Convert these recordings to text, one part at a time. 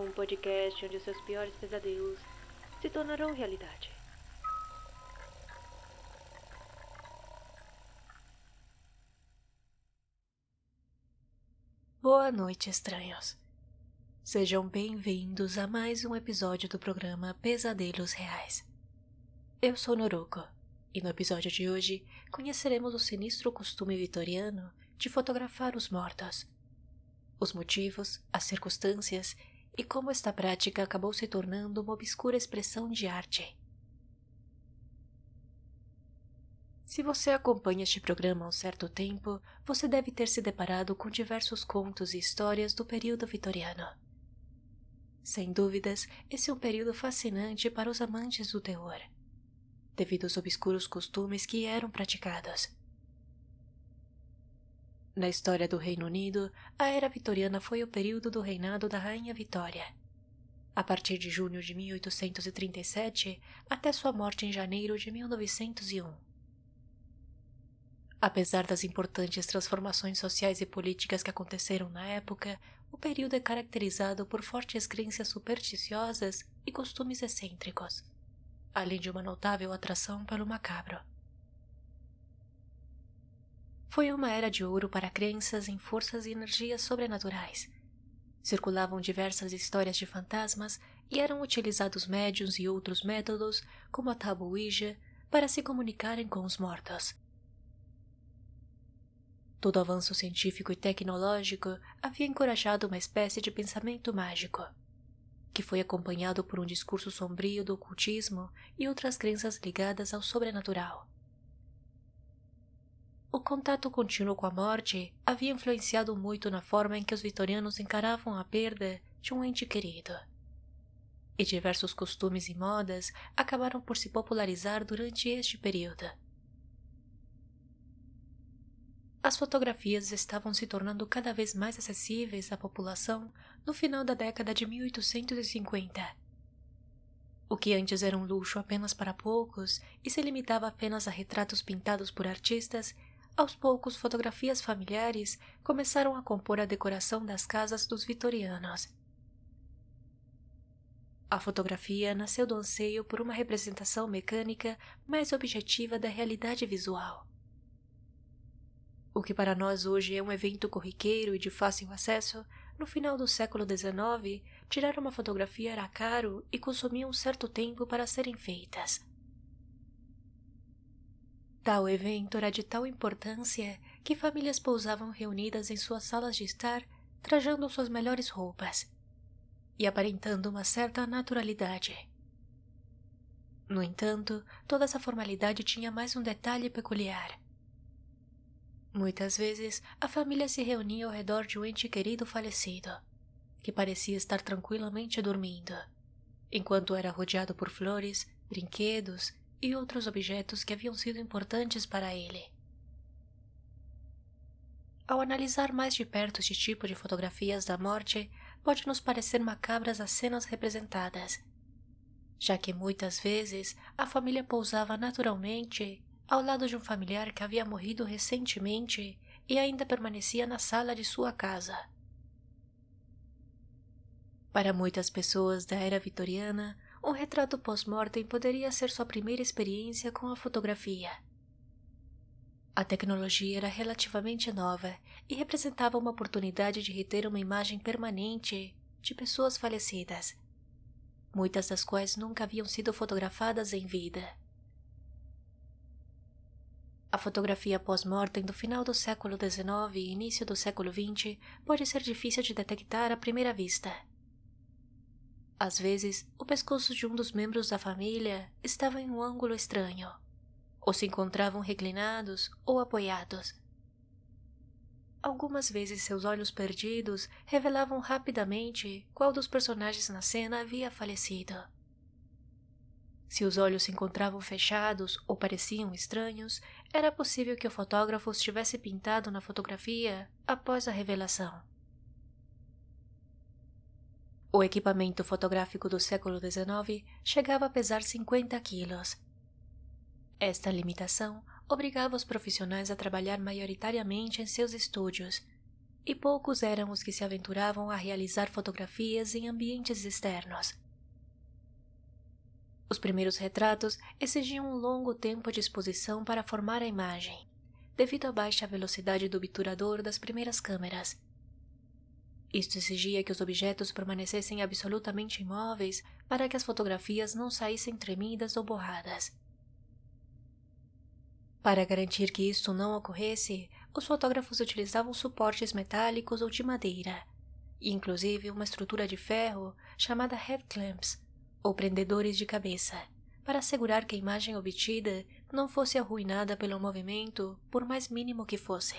um podcast onde seus piores pesadelos se tornarão realidade. Boa noite, estranhos. Sejam bem-vindos a mais um episódio do programa Pesadelos Reais. Eu sou Noruko e no episódio de hoje conheceremos o sinistro costume vitoriano de fotografar os mortos. Os motivos, as circunstâncias e como esta prática acabou se tornando uma obscura expressão de arte. Se você acompanha este programa há um certo tempo, você deve ter se deparado com diversos contos e histórias do período vitoriano. Sem dúvidas, esse é um período fascinante para os amantes do terror, devido aos obscuros costumes que eram praticados. Na história do Reino Unido, a Era Vitoriana foi o período do reinado da Rainha Vitória. A partir de junho de 1837 até sua morte em janeiro de 1901. Apesar das importantes transformações sociais e políticas que aconteceram na época, o período é caracterizado por fortes crenças supersticiosas e costumes excêntricos, além de uma notável atração pelo macabro. Foi uma era de ouro para crenças em forças e energias sobrenaturais. Circulavam diversas histórias de fantasmas e eram utilizados médiums e outros métodos, como a tabu Ouija, para se comunicarem com os mortos. Todo avanço científico e tecnológico havia encorajado uma espécie de pensamento mágico, que foi acompanhado por um discurso sombrio do ocultismo e outras crenças ligadas ao sobrenatural. O contato contínuo com a morte havia influenciado muito na forma em que os vitorianos encaravam a perda de um ente querido. E diversos costumes e modas acabaram por se popularizar durante este período. As fotografias estavam se tornando cada vez mais acessíveis à população no final da década de 1850. O que antes era um luxo apenas para poucos e se limitava apenas a retratos pintados por artistas aos poucos, fotografias familiares começaram a compor a decoração das casas dos vitorianos. A fotografia nasceu do anseio por uma representação mecânica mais objetiva da realidade visual. O que para nós hoje é um evento corriqueiro e de fácil acesso, no final do século XIX, tirar uma fotografia era caro e consumia um certo tempo para serem feitas. Tal evento era de tal importância que famílias pousavam reunidas em suas salas de estar, trajando suas melhores roupas e aparentando uma certa naturalidade. No entanto, toda essa formalidade tinha mais um detalhe peculiar. Muitas vezes, a família se reunia ao redor de um ente querido falecido, que parecia estar tranquilamente dormindo, enquanto era rodeado por flores, brinquedos e outros objetos que haviam sido importantes para ele. Ao analisar mais de perto este tipo de fotografias da morte, pode nos parecer macabras as cenas representadas, já que muitas vezes a família pousava naturalmente ao lado de um familiar que havia morrido recentemente e ainda permanecia na sala de sua casa. Para muitas pessoas da era vitoriana, um retrato pós-mortem poderia ser sua primeira experiência com a fotografia. A tecnologia era relativamente nova e representava uma oportunidade de reter uma imagem permanente de pessoas falecidas, muitas das quais nunca haviam sido fotografadas em vida. A fotografia pós-mortem do final do século XIX e início do século XX pode ser difícil de detectar à primeira vista. Às vezes, o pescoço de um dos membros da família estava em um ângulo estranho, ou se encontravam reclinados ou apoiados. Algumas vezes seus olhos perdidos revelavam rapidamente qual dos personagens na cena havia falecido. Se os olhos se encontravam fechados ou pareciam estranhos, era possível que o fotógrafo os tivesse pintado na fotografia após a revelação. O equipamento fotográfico do século XIX chegava a pesar 50 quilos. Esta limitação obrigava os profissionais a trabalhar maioritariamente em seus estúdios e poucos eram os que se aventuravam a realizar fotografias em ambientes externos. Os primeiros retratos exigiam um longo tempo de exposição para formar a imagem, devido à baixa velocidade do obturador das primeiras câmeras. Isto exigia que os objetos permanecessem absolutamente imóveis para que as fotografias não saíssem tremidas ou borradas. Para garantir que isto não ocorresse, os fotógrafos utilizavam suportes metálicos ou de madeira, e inclusive uma estrutura de ferro chamada headclamps, ou prendedores de cabeça, para assegurar que a imagem obtida não fosse arruinada pelo movimento, por mais mínimo que fosse.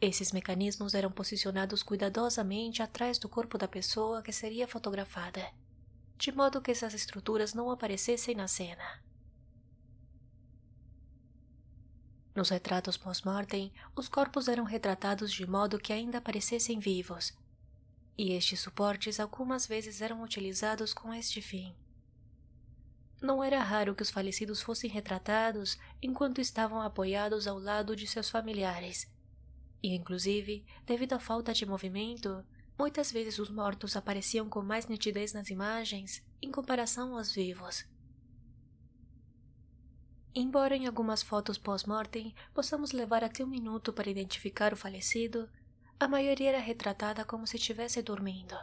Esses mecanismos eram posicionados cuidadosamente atrás do corpo da pessoa que seria fotografada, de modo que essas estruturas não aparecessem na cena. Nos retratos pós-mortem, os corpos eram retratados de modo que ainda parecessem vivos, e estes suportes algumas vezes eram utilizados com este fim. Não era raro que os falecidos fossem retratados enquanto estavam apoiados ao lado de seus familiares e, inclusive, devido à falta de movimento, muitas vezes os mortos apareciam com mais nitidez nas imagens em comparação aos vivos. Embora em algumas fotos pós-mortem possamos levar até um minuto para identificar o falecido, a maioria era retratada como se estivesse dormindo.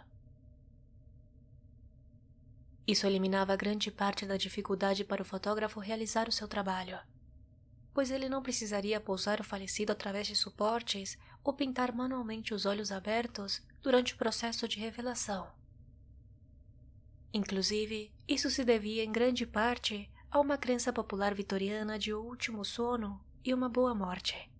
Isso eliminava grande parte da dificuldade para o fotógrafo realizar o seu trabalho pois ele não precisaria pousar o falecido através de suportes ou pintar manualmente os olhos abertos durante o processo de revelação. Inclusive, isso se devia em grande parte a uma crença popular vitoriana de o último sono e uma boa morte,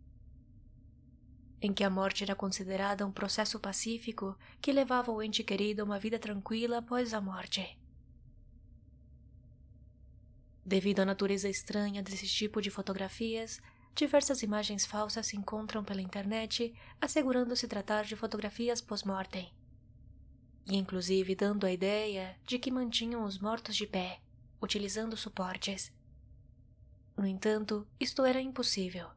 em que a morte era considerada um processo pacífico que levava o ente querido a uma vida tranquila após a morte. Devido à natureza estranha desse tipo de fotografias, diversas imagens falsas se encontram pela internet assegurando se tratar de fotografias pós-mortem. E inclusive dando a ideia de que mantinham os mortos de pé, utilizando suportes. No entanto, isto era impossível,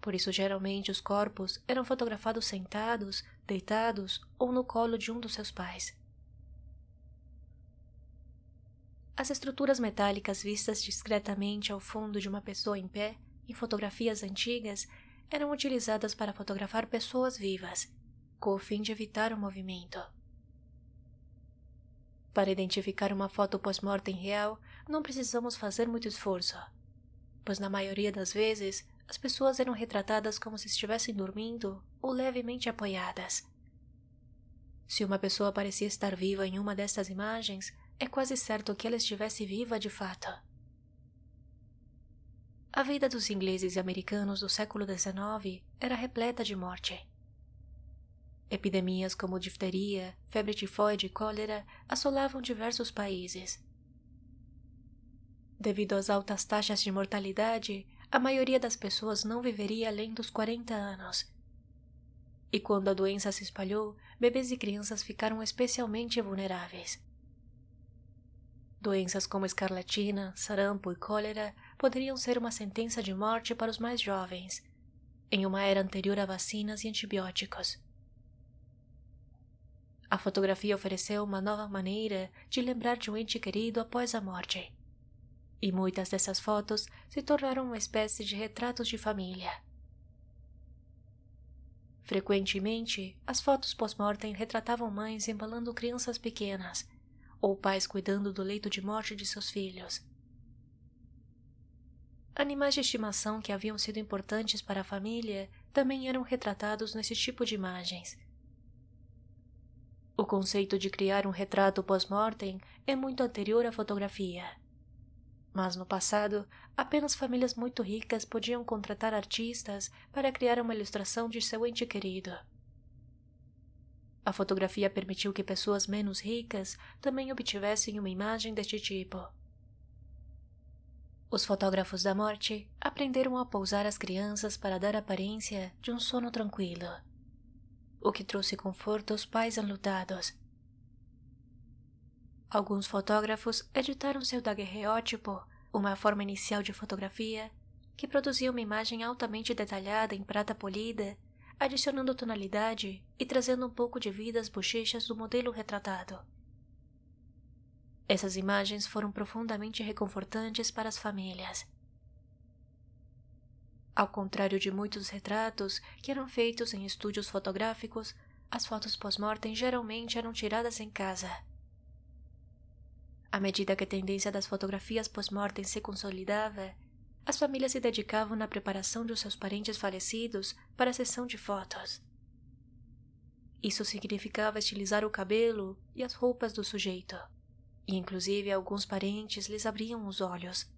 por isso geralmente os corpos eram fotografados sentados, deitados ou no colo de um dos seus pais. As estruturas metálicas vistas discretamente ao fundo de uma pessoa em pé, em fotografias antigas, eram utilizadas para fotografar pessoas vivas, com o fim de evitar o movimento. Para identificar uma foto pós-mortem real, não precisamos fazer muito esforço, pois na maioria das vezes as pessoas eram retratadas como se estivessem dormindo ou levemente apoiadas. Se uma pessoa parecia estar viva em uma destas imagens, é quase certo que ela estivesse viva de fato. A vida dos ingleses e americanos do século XIX era repleta de morte. Epidemias como difteria, febre tifoide e cólera assolavam diversos países. Devido às altas taxas de mortalidade, a maioria das pessoas não viveria além dos 40 anos. E quando a doença se espalhou, bebês e crianças ficaram especialmente vulneráveis. Doenças como escarlatina, sarampo e cólera poderiam ser uma sentença de morte para os mais jovens, em uma era anterior a vacinas e antibióticos. A fotografia ofereceu uma nova maneira de lembrar de um ente querido após a morte. E muitas dessas fotos se tornaram uma espécie de retratos de família. Frequentemente, as fotos pós-mortem retratavam mães embalando crianças pequenas ou pais cuidando do leito de morte de seus filhos. Animais de estimação que haviam sido importantes para a família também eram retratados nesse tipo de imagens. O conceito de criar um retrato pós-mortem é muito anterior à fotografia. Mas no passado, apenas famílias muito ricas podiam contratar artistas para criar uma ilustração de seu ente querido. A fotografia permitiu que pessoas menos ricas também obtivessem uma imagem deste tipo. Os fotógrafos da morte aprenderam a pousar as crianças para dar aparência de um sono tranquilo, o que trouxe conforto aos pais enlutados. Alguns fotógrafos editaram seu daguerreótipo, uma forma inicial de fotografia, que produzia uma imagem altamente detalhada em prata polida adicionando tonalidade e trazendo um pouco de vida às bochechas do modelo retratado. Essas imagens foram profundamente reconfortantes para as famílias. Ao contrário de muitos retratos que eram feitos em estúdios fotográficos, as fotos pós-mortem geralmente eram tiradas em casa. À medida que a tendência das fotografias pós-mortem se consolidava, as famílias se dedicavam na preparação de seus parentes falecidos para a sessão de fotos. Isso significava estilizar o cabelo e as roupas do sujeito, e inclusive alguns parentes lhes abriam os olhos.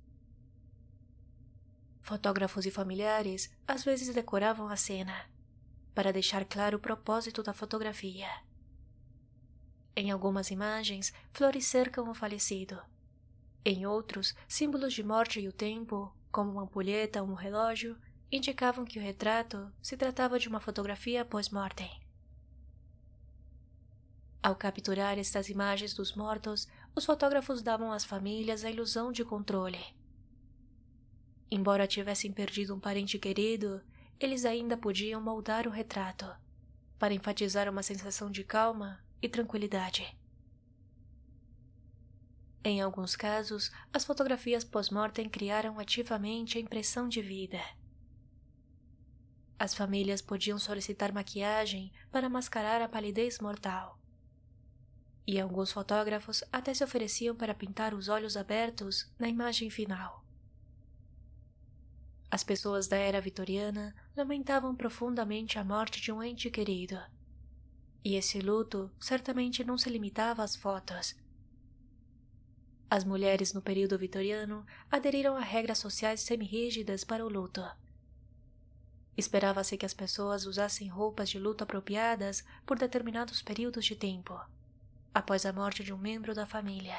Fotógrafos e familiares às vezes decoravam a cena, para deixar claro o propósito da fotografia. Em algumas imagens, flores cercam o falecido. Em outros, símbolos de morte e o tempo como uma ampulheta ou um relógio, indicavam que o retrato se tratava de uma fotografia pós-mortem. Ao capturar estas imagens dos mortos, os fotógrafos davam às famílias a ilusão de controle. Embora tivessem perdido um parente querido, eles ainda podiam moldar o retrato, para enfatizar uma sensação de calma e tranquilidade. Em alguns casos, as fotografias pós-mortem criaram ativamente a impressão de vida. As famílias podiam solicitar maquiagem para mascarar a palidez mortal. E alguns fotógrafos até se ofereciam para pintar os olhos abertos na imagem final. As pessoas da era vitoriana lamentavam profundamente a morte de um ente querido. E esse luto certamente não se limitava às fotos as mulheres no período vitoriano aderiram a regras sociais semi-rígidas para o luto. Esperava-se que as pessoas usassem roupas de luto apropriadas por determinados períodos de tempo, após a morte de um membro da família.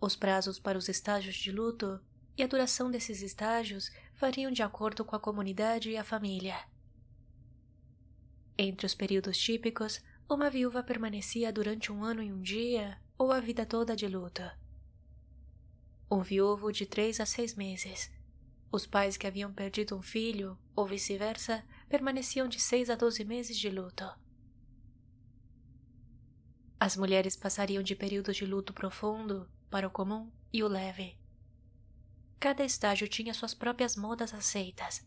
Os prazos para os estágios de luto e a duração desses estágios variam de acordo com a comunidade e a família. Entre os períodos típicos, uma viúva permanecia durante um ano e um dia ou a vida toda de luta. Um viúvo de três a seis meses. Os pais que haviam perdido um filho, ou vice-versa, permaneciam de seis a doze meses de luto. As mulheres passariam de períodos de luto profundo para o comum e o leve. Cada estágio tinha suas próprias modas aceitas.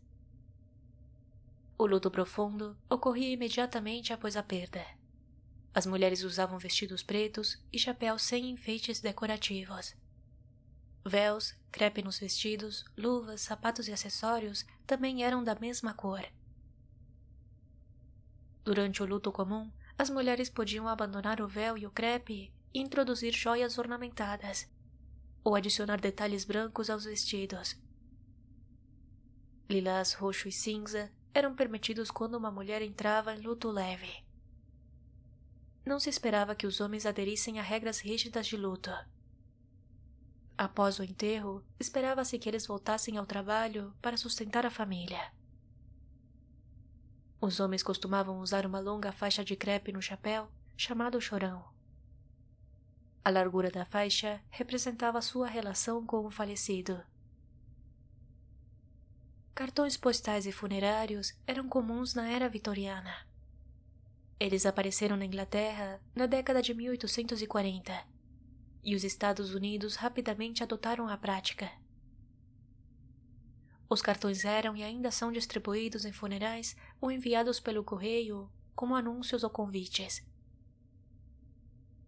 O luto profundo ocorria imediatamente após a perda. As mulheres usavam vestidos pretos e chapéus sem enfeites decorativos. Véus, crepe nos vestidos, luvas, sapatos e acessórios também eram da mesma cor. Durante o luto comum, as mulheres podiam abandonar o véu e o crepe e introduzir joias ornamentadas, ou adicionar detalhes brancos aos vestidos. Lilás roxo e cinza eram permitidos quando uma mulher entrava em luto leve. Não se esperava que os homens aderissem a regras rígidas de luta. Após o enterro, esperava-se que eles voltassem ao trabalho para sustentar a família. Os homens costumavam usar uma longa faixa de crepe no chapéu, chamado chorão. A largura da faixa representava sua relação com o falecido. Cartões postais e funerários eram comuns na era vitoriana. Eles apareceram na Inglaterra na década de 1840 e os Estados Unidos rapidamente adotaram a prática. Os cartões eram e ainda são distribuídos em funerais ou enviados pelo correio como anúncios ou convites.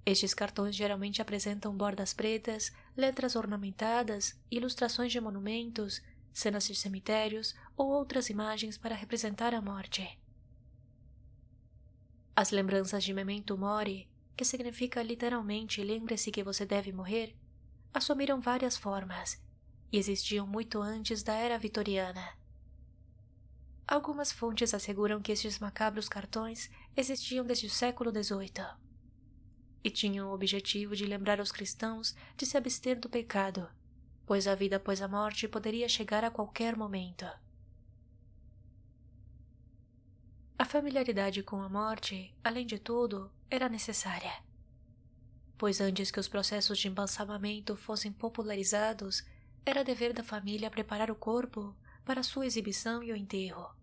Estes cartões geralmente apresentam bordas pretas, letras ornamentadas, ilustrações de monumentos, cenas de cemitérios ou outras imagens para representar a morte. As lembranças de Memento Mori, que significa literalmente lembre-se que você deve morrer, assumiram várias formas e existiam muito antes da era vitoriana. Algumas fontes asseguram que estes macabros cartões existiam desde o século XVIII e tinham o objetivo de lembrar os cristãos de se abster do pecado, pois a vida após a morte poderia chegar a qualquer momento. A familiaridade com a morte, além de tudo, era necessária. Pois antes que os processos de embalsamamento fossem popularizados, era dever da família preparar o corpo para sua exibição e o enterro,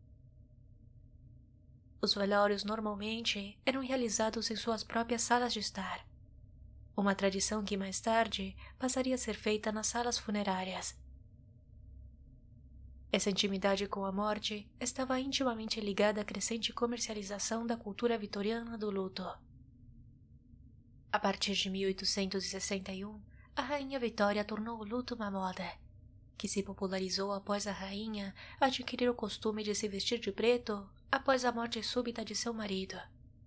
os velórios normalmente eram realizados em suas próprias salas de estar. Uma tradição que mais tarde passaria a ser feita nas salas funerárias. Essa intimidade com a morte estava intimamente ligada à crescente comercialização da cultura vitoriana do luto. A partir de 1861, a Rainha Vitória tornou o luto uma moda, que se popularizou após a rainha adquirir o costume de se vestir de preto após a morte súbita de seu marido,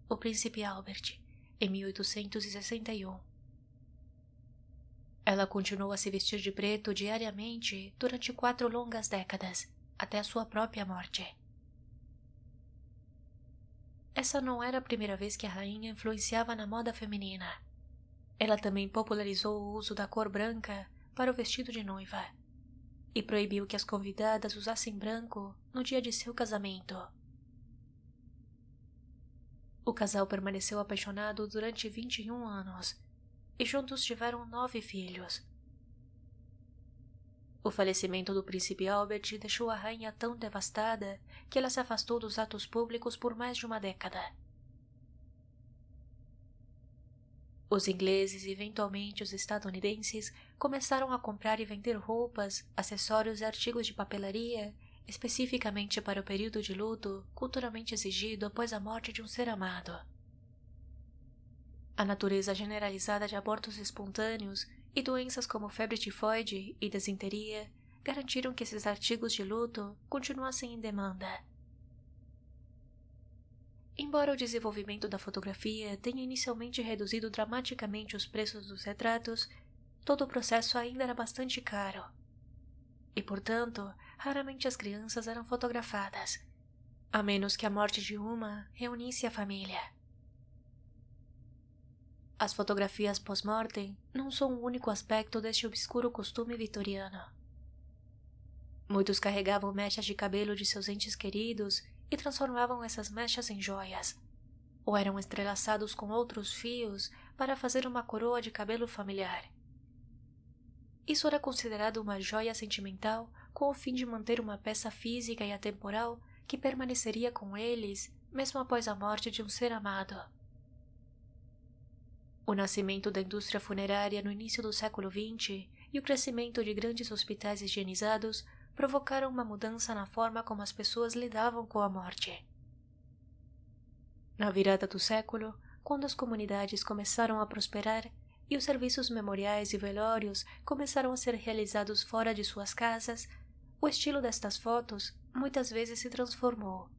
o príncipe Albert, em 1861. Ela continuou a se vestir de preto diariamente durante quatro longas décadas, até a sua própria morte. Essa não era a primeira vez que a rainha influenciava na moda feminina. Ela também popularizou o uso da cor branca para o vestido de noiva e proibiu que as convidadas usassem branco no dia de seu casamento. O casal permaneceu apaixonado durante 21 anos e juntos tiveram nove filhos. O falecimento do príncipe Albert deixou a rainha tão devastada que ela se afastou dos atos públicos por mais de uma década. Os ingleses e eventualmente os estadunidenses começaram a comprar e vender roupas, acessórios e artigos de papelaria especificamente para o período de luto culturalmente exigido após a morte de um ser amado. A natureza generalizada de abortos espontâneos e doenças como febre tifoide e desinteria garantiram que esses artigos de luto continuassem em demanda. Embora o desenvolvimento da fotografia tenha inicialmente reduzido dramaticamente os preços dos retratos, todo o processo ainda era bastante caro. E, portanto, raramente as crianças eram fotografadas, a menos que a morte de uma reunisse a família. As fotografias pós-mortem não são o único aspecto deste obscuro costume vitoriano. Muitos carregavam mechas de cabelo de seus entes queridos e transformavam essas mechas em joias, ou eram entrelaçados com outros fios para fazer uma coroa de cabelo familiar. Isso era considerado uma joia sentimental com o fim de manter uma peça física e atemporal que permaneceria com eles mesmo após a morte de um ser amado. O nascimento da indústria funerária no início do século XX e o crescimento de grandes hospitais higienizados provocaram uma mudança na forma como as pessoas lidavam com a morte. Na virada do século, quando as comunidades começaram a prosperar e os serviços memoriais e velórios começaram a ser realizados fora de suas casas, o estilo destas fotos muitas vezes se transformou.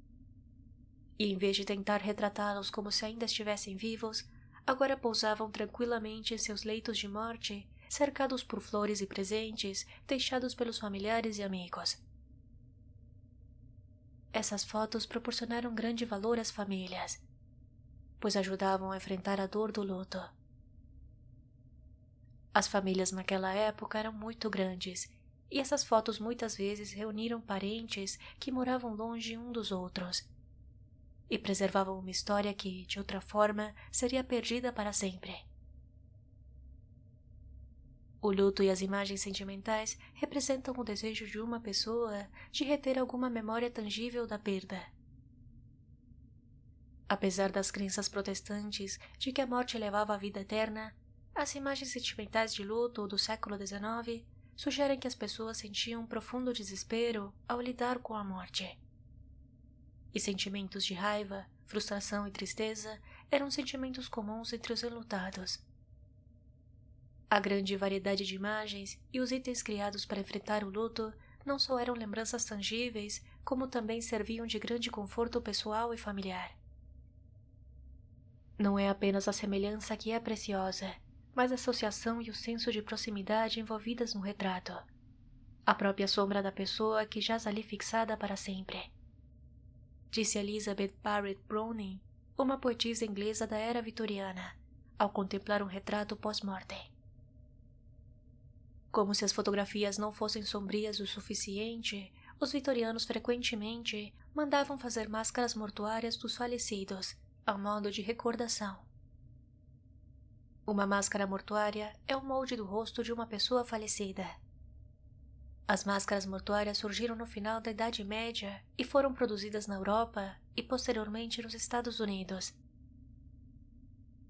E em vez de tentar retratá-los como se ainda estivessem vivos, agora pousavam tranquilamente em seus leitos de morte, cercados por flores e presentes deixados pelos familiares e amigos. Essas fotos proporcionaram grande valor às famílias, pois ajudavam a enfrentar a dor do luto. As famílias naquela época eram muito grandes, e essas fotos muitas vezes reuniram parentes que moravam longe um dos outros e preservavam uma história que, de outra forma, seria perdida para sempre. O luto e as imagens sentimentais representam o desejo de uma pessoa de reter alguma memória tangível da perda. Apesar das crenças protestantes de que a morte levava à vida eterna, as imagens sentimentais de luto do século XIX sugerem que as pessoas sentiam um profundo desespero ao lidar com a morte e sentimentos de raiva, frustração e tristeza eram sentimentos comuns entre os enlutados. A grande variedade de imagens e os itens criados para enfrentar o luto não só eram lembranças tangíveis, como também serviam de grande conforto pessoal e familiar. Não é apenas a semelhança que é preciosa, mas a associação e o senso de proximidade envolvidas no retrato. A própria sombra da pessoa que jaz ali fixada para sempre disse Elizabeth Barrett Browning, uma poetisa inglesa da era vitoriana, ao contemplar um retrato pós-mortem. Como se as fotografias não fossem sombrias o suficiente, os vitorianos frequentemente mandavam fazer máscaras mortuárias dos falecidos, a modo de recordação. Uma máscara mortuária é o molde do rosto de uma pessoa falecida. As máscaras mortuárias surgiram no final da Idade Média e foram produzidas na Europa e posteriormente nos Estados Unidos.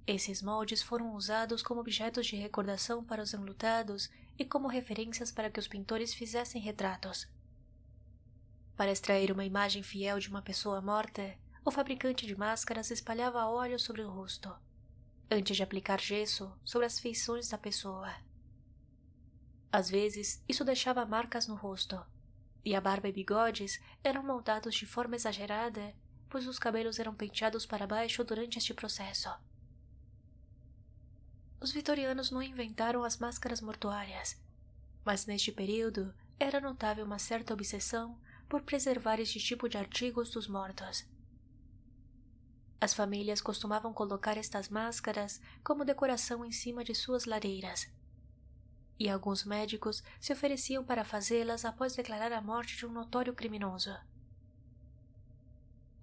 Esses moldes foram usados como objetos de recordação para os enlutados e como referências para que os pintores fizessem retratos. Para extrair uma imagem fiel de uma pessoa morta, o fabricante de máscaras espalhava óleo sobre o rosto, antes de aplicar gesso sobre as feições da pessoa. Às vezes, isso deixava marcas no rosto, e a barba e bigodes eram moldados de forma exagerada, pois os cabelos eram penteados para baixo durante este processo. Os vitorianos não inventaram as máscaras mortuárias, mas neste período era notável uma certa obsessão por preservar este tipo de artigos dos mortos. As famílias costumavam colocar estas máscaras como decoração em cima de suas lareiras. E alguns médicos se ofereciam para fazê-las após declarar a morte de um notório criminoso.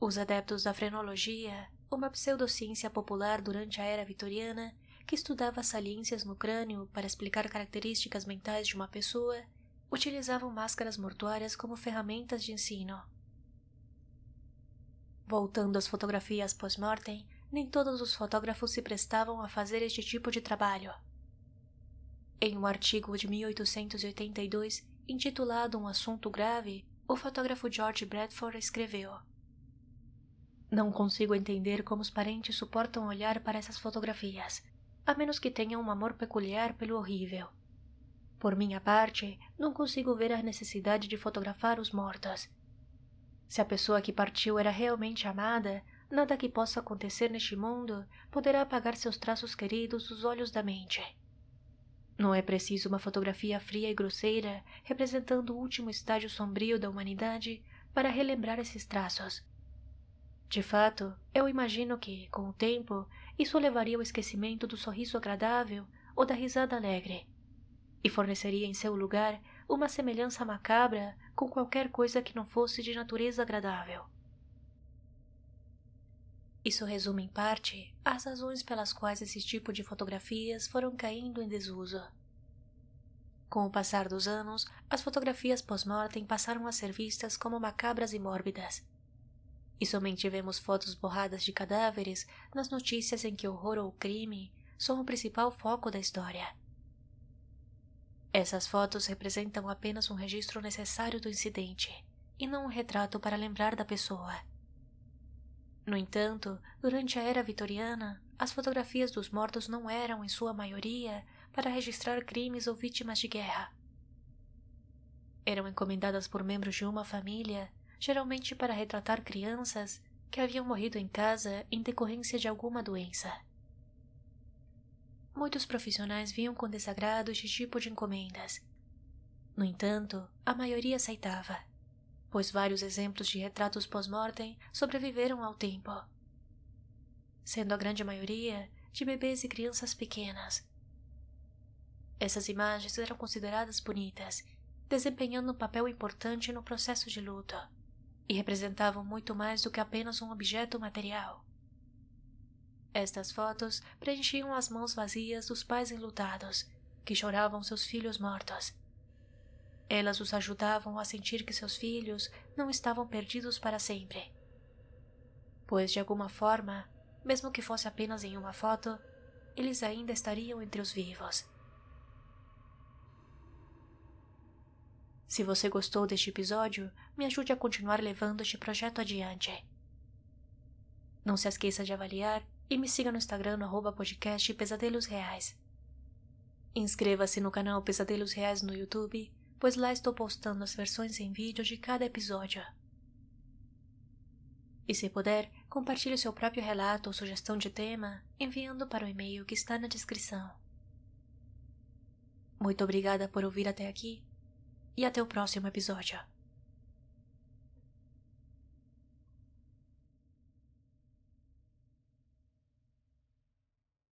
Os adeptos da frenologia, uma pseudociência popular durante a era vitoriana, que estudava saliências no crânio para explicar características mentais de uma pessoa, utilizavam máscaras mortuárias como ferramentas de ensino. Voltando às fotografias pós-mortem, nem todos os fotógrafos se prestavam a fazer este tipo de trabalho. Em um artigo de 1882, intitulado Um Assunto Grave, o fotógrafo George Bradford escreveu: Não consigo entender como os parentes suportam olhar para essas fotografias a menos que tenha um amor peculiar pelo horrível. Por minha parte, não consigo ver a necessidade de fotografar os mortos. Se a pessoa que partiu era realmente amada, nada que possa acontecer neste mundo poderá apagar seus traços queridos dos olhos da mente. Não é preciso uma fotografia fria e grosseira representando o último estágio sombrio da humanidade para relembrar esses traços. De fato, eu imagino que, com o tempo, isso levaria ao esquecimento do sorriso agradável ou da risada alegre, e forneceria em seu lugar uma semelhança macabra com qualquer coisa que não fosse de natureza agradável. Isso resume em parte as razões pelas quais esse tipo de fotografias foram caindo em desuso. Com o passar dos anos, as fotografias pós-mortem passaram a ser vistas como macabras e mórbidas, e somente vemos fotos borradas de cadáveres nas notícias em que horror ou crime são o principal foco da história. Essas fotos representam apenas um registro necessário do incidente e não um retrato para lembrar da pessoa. No entanto, durante a era vitoriana, as fotografias dos mortos não eram, em sua maioria, para registrar crimes ou vítimas de guerra. Eram encomendadas por membros de uma família geralmente para retratar crianças que haviam morrido em casa em decorrência de alguma doença. Muitos profissionais viam com desagrado este tipo de encomendas. No entanto, a maioria aceitava, pois vários exemplos de retratos pós-mortem sobreviveram ao tempo, sendo a grande maioria de bebês e crianças pequenas. Essas imagens eram consideradas bonitas, desempenhando um papel importante no processo de luto e representavam muito mais do que apenas um objeto material. Estas fotos preenchiam as mãos vazias dos pais enlutados, que choravam seus filhos mortos. Elas os ajudavam a sentir que seus filhos não estavam perdidos para sempre. Pois, de alguma forma, mesmo que fosse apenas em uma foto, eles ainda estariam entre os vivos. Se você gostou deste episódio, me ajude a continuar levando este projeto adiante. Não se esqueça de avaliar e me siga no Instagram no podcast Pesadelos Reais. Inscreva-se no canal Pesadelos Reais no YouTube, pois lá estou postando as versões em vídeo de cada episódio. E se puder, compartilhe seu próprio relato ou sugestão de tema enviando para o e-mail que está na descrição. Muito obrigada por ouvir até aqui e até o próximo episódio.